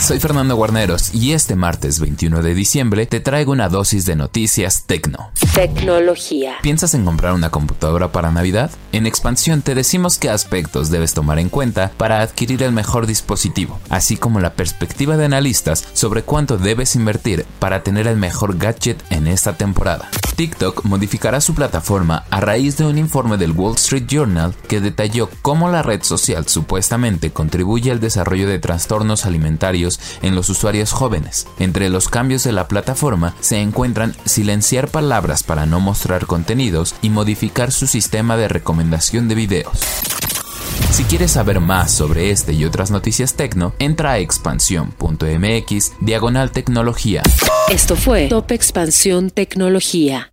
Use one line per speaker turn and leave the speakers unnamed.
Soy Fernando Guarneros y este martes 21 de diciembre te traigo una dosis de noticias tecno.
Tecnología.
¿Piensas en comprar una computadora para Navidad? En Expansión te decimos qué aspectos debes tomar en cuenta para adquirir el mejor dispositivo, así como la perspectiva de analistas sobre cuánto debes invertir para tener el mejor gadget en esta temporada. TikTok modificará su plataforma a raíz de un informe del Wall Street Journal que detalló cómo la red social supuestamente contribuye al desarrollo de trastornos alimentarios en los usuarios jóvenes. Entre los cambios de la plataforma se encuentran silenciar palabras para no mostrar contenidos y modificar su sistema de recomendación de videos. Si quieres saber más sobre este y otras noticias tecno, entra a expansión.mx diagonal tecnología.
Esto fue Top Expansión Tecnología.